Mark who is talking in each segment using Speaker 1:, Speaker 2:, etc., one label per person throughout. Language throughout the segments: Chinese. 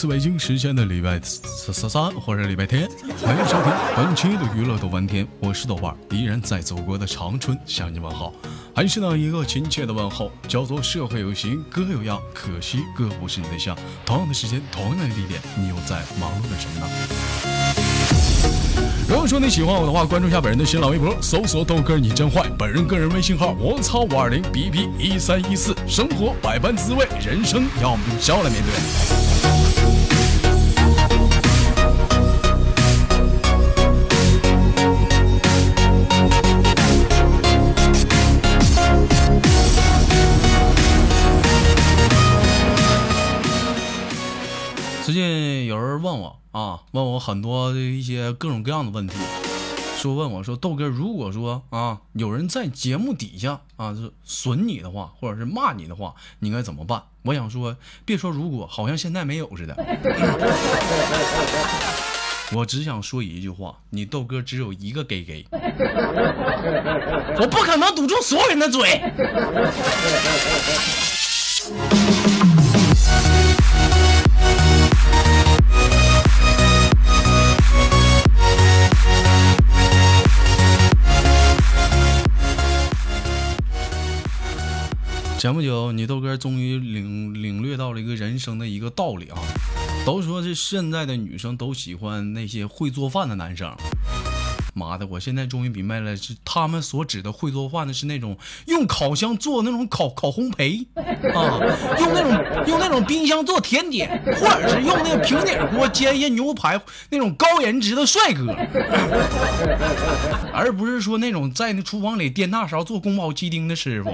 Speaker 1: 次北京时间的礼拜三三或者礼拜天，欢迎收听本期的娱乐豆翻天，我是豆瓣，依然在祖国的长春向你问好，还是那一个亲切的问候，叫做社会有形哥有样，可惜哥不是你对象。同样的时间，同样的地点，你又在忙碌着什么呢？如果说你喜欢我的话，关注一下本人的新浪微博，搜索豆哥你真坏，本人个人微信号我操五二零 B B 一三一四，生活百般滋味，人生要我们用笑来面对。问我啊，问我很多的一些各种各样的问题，说问我说豆哥，如果说啊有人在节目底下啊是损你的话，或者是骂你的话，你应该怎么办？我想说，别说如果，好像现在没有似的。我只想说一句话，你豆哥只有一个给给，我不可能堵住所有人的嘴。前不久，你豆哥终于领领略到了一个人生的一个道理啊！都说这现在的女生都喜欢那些会做饭的男生。妈的，我现在终于明白了，是他们所指的会做饭的是那种用烤箱做那种烤烤烘焙 啊，用那种用那种冰箱做甜点，或者是用那个平底锅煎一些牛排那种高颜值的帅哥，而不是说那种在那厨房里颠大勺做宫保鸡丁的师傅。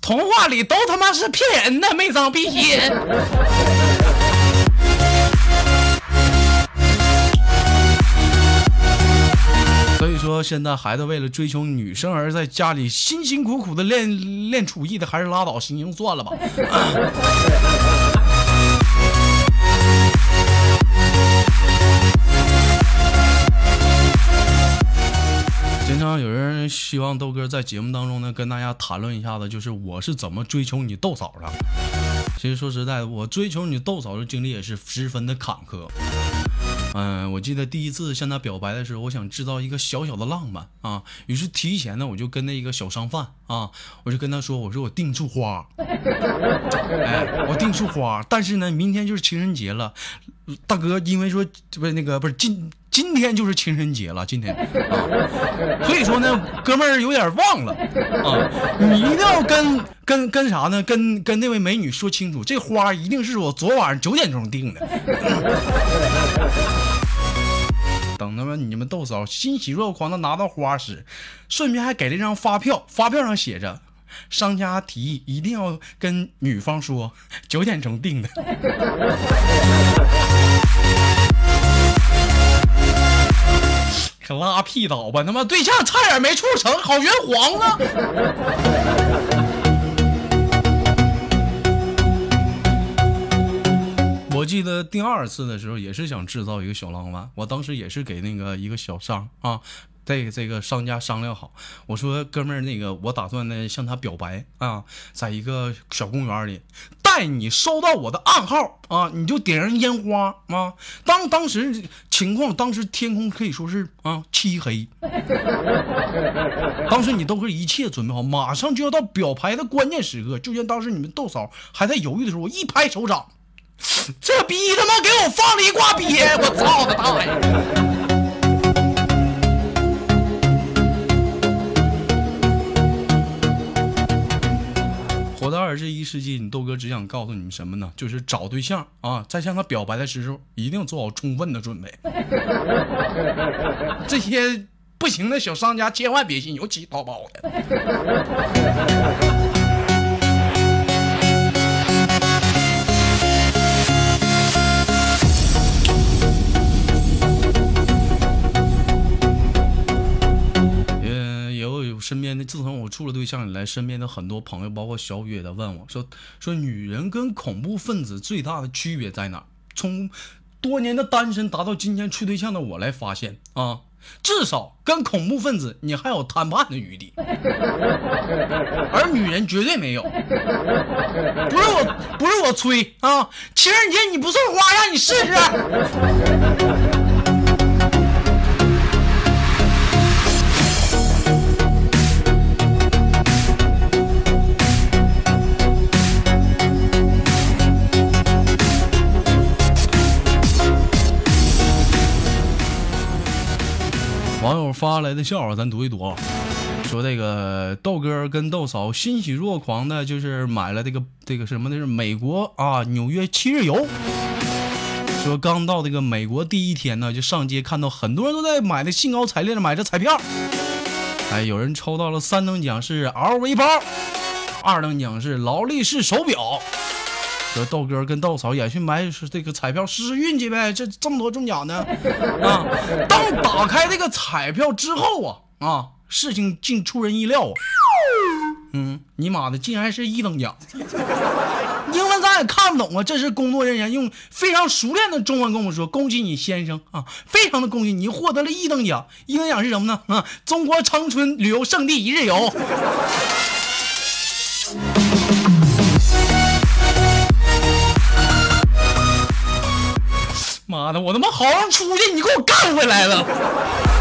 Speaker 1: 童话里都他妈是骗人的，没长鼻心。说，现在孩子为了追求女生而在家里辛辛苦苦的练练厨艺的，还是拉倒，行行算了吧。经常有人希望豆哥在节目当中呢，跟大家谈论一下子，就是我是怎么追求你豆嫂的。其实说实在的，我追求你豆嫂的经历也是十分的坎坷。嗯，我记得第一次向她表白的时候，我想制造一个小小的浪漫啊，于是提前呢，我就跟那一个小商贩啊，我就跟他说，我说我订束花，哎，我订束花，但是呢，明天就是情人节了，大哥，因为说不是那个不是今今天就是情人节了，今天啊，所以说呢，哥们儿有点忘了啊，你一定要跟跟跟啥呢？跟跟那位美女说清楚，这花一定是我昨晚上九点钟订的。等他们你们豆嫂欣喜若狂的拿到花时，顺便还给了一张发票，发票上写着。商家提议一定要跟女方说九点钟订的，可拉屁倒吧！他妈对象差点没处成，好圆黄啊！我记得第二次的时候也是想制造一个小浪漫，我当时也是给那个一个小商啊，这个这个商家商量好，我说哥们儿，那个我打算呢向他表白啊，在一个小公园里，待你收到我的暗号啊，你就点上烟花啊。当当时情况，当时天空可以说是啊漆黑，当时你都是一切准备好，马上就要到表白的关键时刻，就像当时你们豆嫂还在犹豫的时候，我一拍手掌。这逼他妈给我放了一挂鳖！我操他大爷！一世纪，你豆哥只想告诉你们什么呢？就是找对象啊，在向他表白的时候，一定做好充分的准备。这些不行的小商家千万别信，尤其淘宝的。身边的，自从我处了对象以来，身边的很多朋友，包括小雨也在问我说：“说女人跟恐怖分子最大的区别在哪？”从多年的单身达到今天处对象的我来发现啊，至少跟恐怖分子你还有谈判的余地，而女人绝对没有。不是我，不是我吹啊！情人节你不送花，让你试试。网友发来的笑话，咱读一读啊。说这个豆哥跟豆嫂欣喜若狂的，就是买了这个这个什么，那是美国啊纽约七日游。说刚到这个美国第一天呢，就上街看到很多人都在买的兴高采烈的买着彩票。哎，有人抽到了三等奖是 LV 包，二等奖是劳力士手表。说豆哥跟豆嫂也去买这个彩票试试运气呗，这这么多中奖的啊！当打开这个彩票之后啊啊，事情竟出人意料啊！嗯，你妈的，竟然是一等奖！英文咱也看不懂啊！这是工作人员用非常熟练的中文跟我们说：“恭喜你先生啊，非常的恭喜你获得了一等奖！一等奖是什么呢？啊，中国长春旅游胜地一日游。”妈的！我他妈好好出去，你给我干回来了！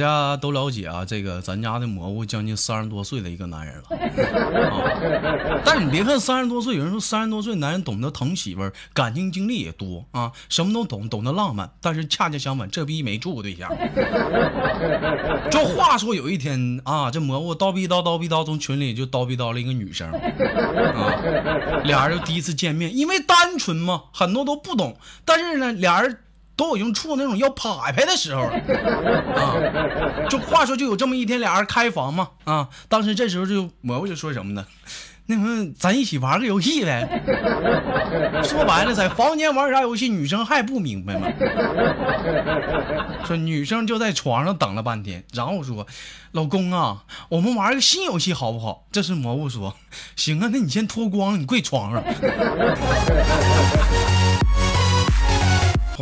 Speaker 1: 大家都了解啊，这个咱家的蘑菇将近三十多岁的一个男人了啊。但你别看三十多岁，有人说三十多岁男人懂得疼媳妇儿，感情经历也多啊，什么都懂，懂得浪漫。但是恰恰相反，这逼没处过对象。就话说有一天啊，这蘑菇叨逼叨叨逼叨从群里就叨逼叨了一个女生啊，俩人就第一次见面，因为单纯嘛，很多都不懂。但是呢，俩人。都已经处那种要拍拍的时候了啊！就话说，就有这么一天，俩人开房嘛啊！当时这时候就蘑菇就说什么呢？那什么，咱一起玩个游戏呗。说白了，在房间玩啥游戏，女生还不明白吗？说女生就在床上等了半天，然后说：“老公啊，我们玩个新游戏好不好？”这是蘑菇说：“行啊，那你先脱光，你跪床上。”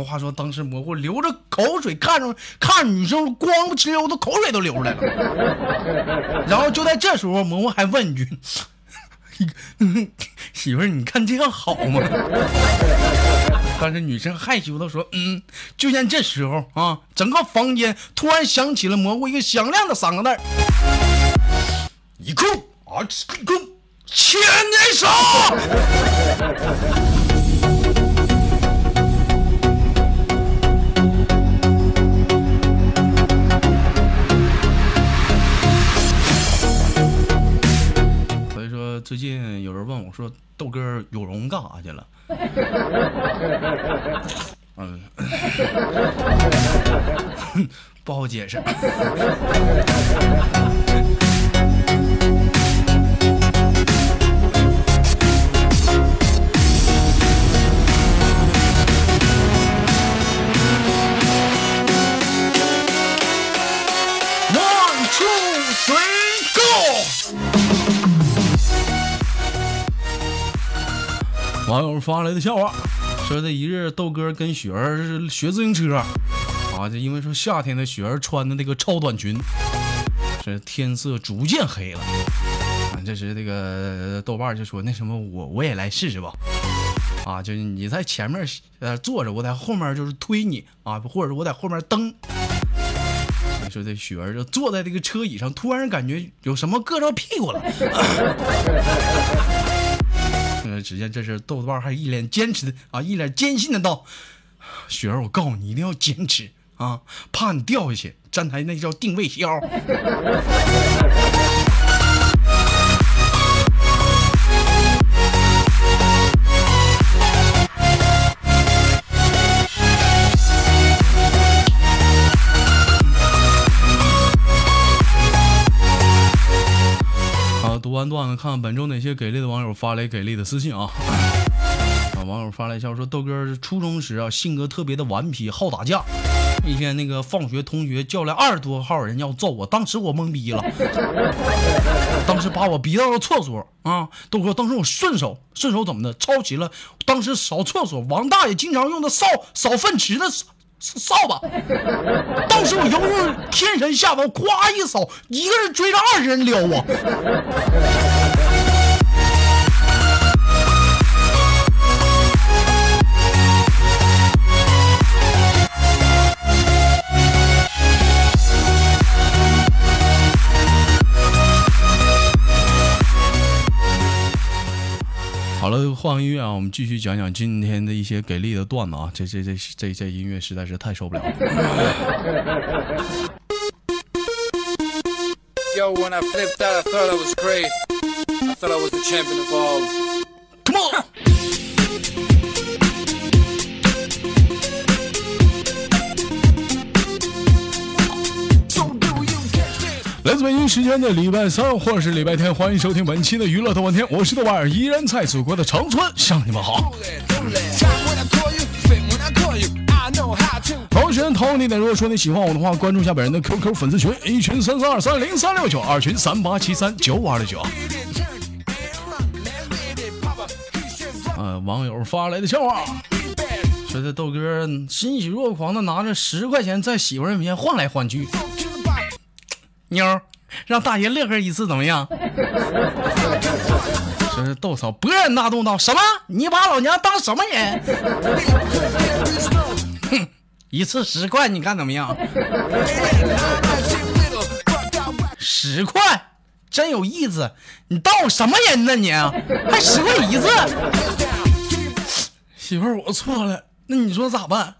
Speaker 1: 话说，当时蘑菇流着口水，看着看女生光不哧溜的口水都流出来了。然后就在这时候，蘑菇还问一句：“ 媳妇儿，你看这样好吗？”但是女生害羞的说：“嗯。”就像这时候啊，整个房间突然响起了蘑菇一个响亮的三个字：“一空啊，一空，牵年手。”说：“豆哥有容干啥去了？” 嗯，不好解释。网友发来的笑话，说这一日豆哥跟雪儿学自行车，啊，就因为说夏天的雪儿穿的那个超短裙，这天色逐渐黑了，啊，这时这个豆瓣就说那什么我我也来试试吧，啊，就是你在前面呃坐着，我在后面就是推你啊，或者是我在后面蹬，你说这雪儿就坐在这个车椅上，突然感觉有什么硌着屁股了。只见这是豆瓣还一脸坚持的啊，一脸坚信的道：“雪儿，我告诉你，一定要坚持啊，怕你掉下去。站台那叫定位销。”完段子，看看本周哪些给力的网友发来给力的私信啊！啊，网友发来一笑说，豆哥初中时啊，性格特别的顽皮，好打架。一天那个放学，同学叫来二十多号人要揍我，当时我懵逼了，当时把我逼到了厕所啊，豆哥，当时我顺手顺手怎么的，抄起了当时扫厕所王大爷经常用的扫扫粪池的扫把，当时我犹如天神下凡，咵一扫，一个人追着二十人撩啊。换个音乐啊，我们继续讲讲今天的一些给力的段子啊。这这这这这音乐实在是太受不了了。Yo, when I flipped out, I thought I was great. I thought I was the champion of all. Come on. 来自北京时间的礼拜三或者是礼拜天，欢迎收听本期的娱乐豆瓣天，我是豆瓣儿，依然在祖国的长春向你们好。同时，同样地点，如果说你喜欢我的话，关注一下本人的 QQ 粉丝群，一群三三二三零三六九，二群三八七三九五二六九。呃，网友发来的笑话，说这豆哥欣喜若狂的拿着十块钱在媳妇儿面前晃来晃去。妞，让大爷乐呵一次怎么样？真是逗嫂勃然大怒道：“什么？你把老娘当什么人？”哼，一次十块，你看怎么样？十块，真有意思。你当我什么人呢？你还十块一次？媳妇儿，我错了。那你说咋办？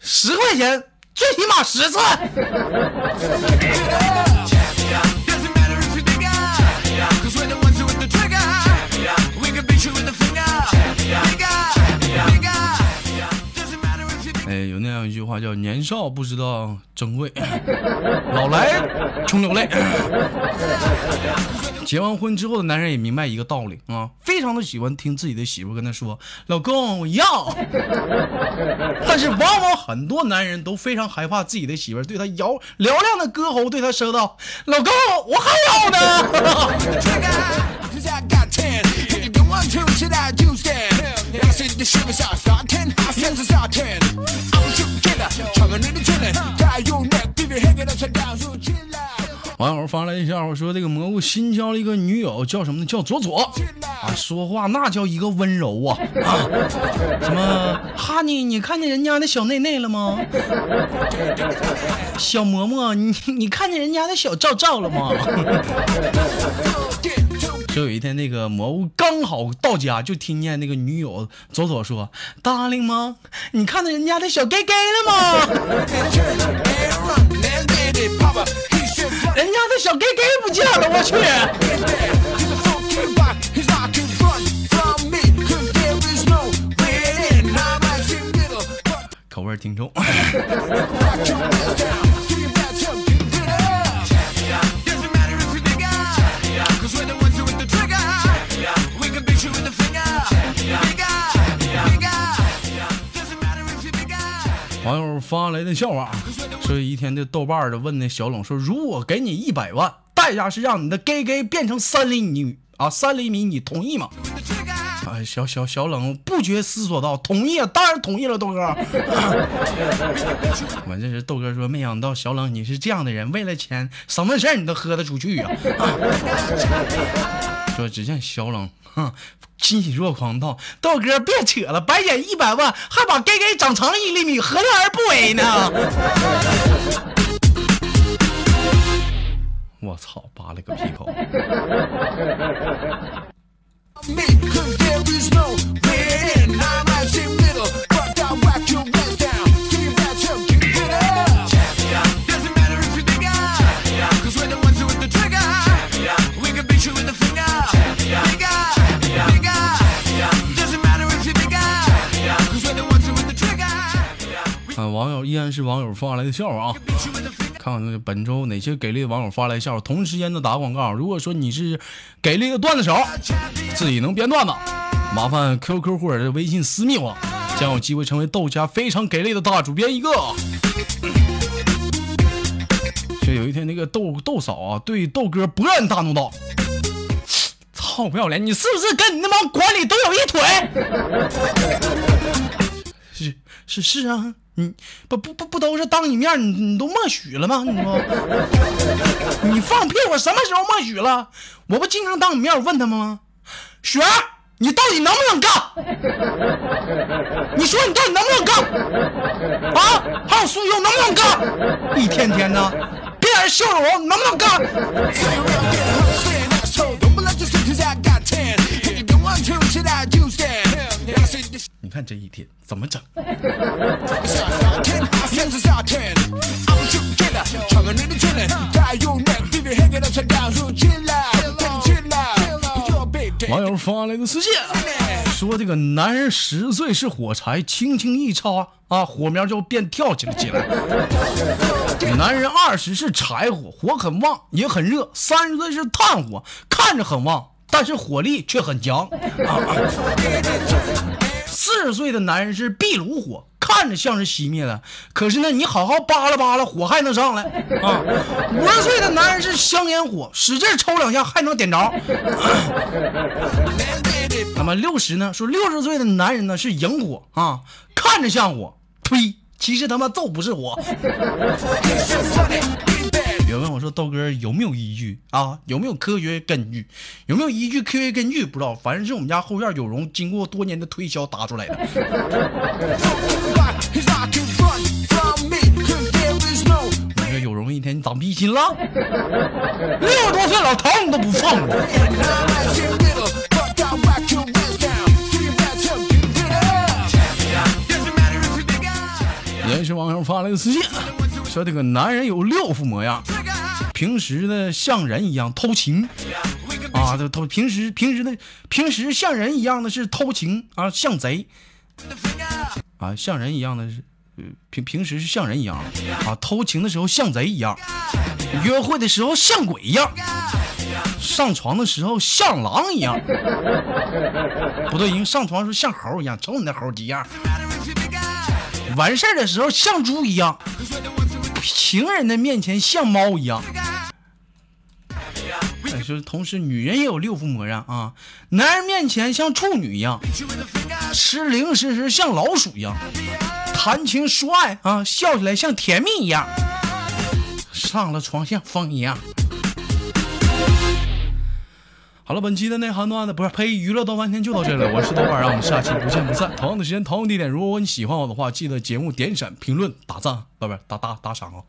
Speaker 1: 十块钱，最起码十次。哎，有那样一句话叫“年少不知道珍贵，老来穷流泪”。结完婚之后的男人也明白一个道理啊，非常的喜欢听自己的媳妇跟他说：“老公，我要。”但是往往很多男人都非常害怕自己的媳妇对他摇嘹亮的歌喉对他说道：“老公，我还要呢。” 网友发来一下，我说这个蘑菇新交了一个女友，叫什么呢？叫左左啊，说话那叫一个温柔啊啊！什么哈尼？你看见人家的小内内了吗？小嬷嬷，你你看见人家的小罩罩了吗？就有一天，那个蘑菇刚好到家，就听见那个女友左左说：“：“Darling 吗？你看到人家的小 gay gay 了吗？人家的小 gay gay 不见了，我去！”口味挺重。网友发来的笑话，说一天的豆瓣的问那小冷说：“如果给你一百万，代价是让你的 gay gay 变成三厘米啊，三厘米，你同意吗？”哎，小小小冷不觉思索道：“同意，啊当然同意了，豆哥。”我这是豆哥说，没想到小冷你是这样的人，为了钱，什么事儿你都喝得出去呀。说只见小冷，哼，欣喜若狂道：“道哥别扯了，白捡一百万，还把 gay gay 长长一厘米，何乐而不为呢？” 我操，扒了个屁口！网友依然是网友发来的笑话啊！看看本周哪些给力的网友发来笑话，同时间的打广告。如果说你是给力的段子手，自己能编段子，麻烦 QQ 或者是微信私密我，将有机会成为豆家非常给力的大主编一个。就有一天，那个豆豆嫂啊，对豆哥勃然大怒道：“操，不要脸！你是不是跟你那帮管理都有一腿？”是是是啊，你不不不不都是当你面，你你都默许了吗？你说，你放屁！我什么时候默许了？我不经常当你面问他们吗？雪儿，你到底能不能干？你说你到底能不能干？啊，还有苏优能不能干？一天天的，别在这笑着我，能不能干？你看这一天怎么整？网友发来的私信说：“这个男人十岁是火柴，轻轻一插啊，火苗就变跳起了起来。男人二十是柴火，火很旺也很热；三十岁是炭火，看着很旺，但是火力却很强。四十岁的男人是壁炉火。”看着像是熄灭了，可是呢，你好好扒拉扒拉，火还能上来啊！五十岁的男人是香烟火，使劲抽两下还能点着。那么六十呢？说六十岁的男人呢是萤火啊，看着像火，呸，其实他妈就不是火。有问我说豆哥有没有依据啊？有没有科学根据？有没有依据科学根据？不知道，反正是我们家后院有容，经过多年的推销打出来的。你说有容一天你长逼心了？六十多岁老头你都不放过。也是网友发来的私信，说这个男人有六副模样。平时呢像人一样偷情啊，这偷平时平时的平时像人一样的是偷情啊，像贼啊，像人一样的是平平时是像人一样啊，偷情的时候像贼一样，约会的时候像鬼一样，上床的时候像狼一样，不对，因为上床时候像猴一样，瞅你那猴急样，完事儿的时候像猪一样，情人的面前像猫一样。就是同时，女人也有六副模样啊。男人面前像处女一样，吃零食时像老鼠一样，谈情说爱啊，笑起来像甜蜜一样，上了床像风一样。好了，本期的内涵段子不是呸，娱乐到半天就到这里。我是豆瓣，让我们下期不见不散。同样的时间，同样地点。如果你喜欢我的话，记得节目点闪、评论、打赞，不不打打打赏哦。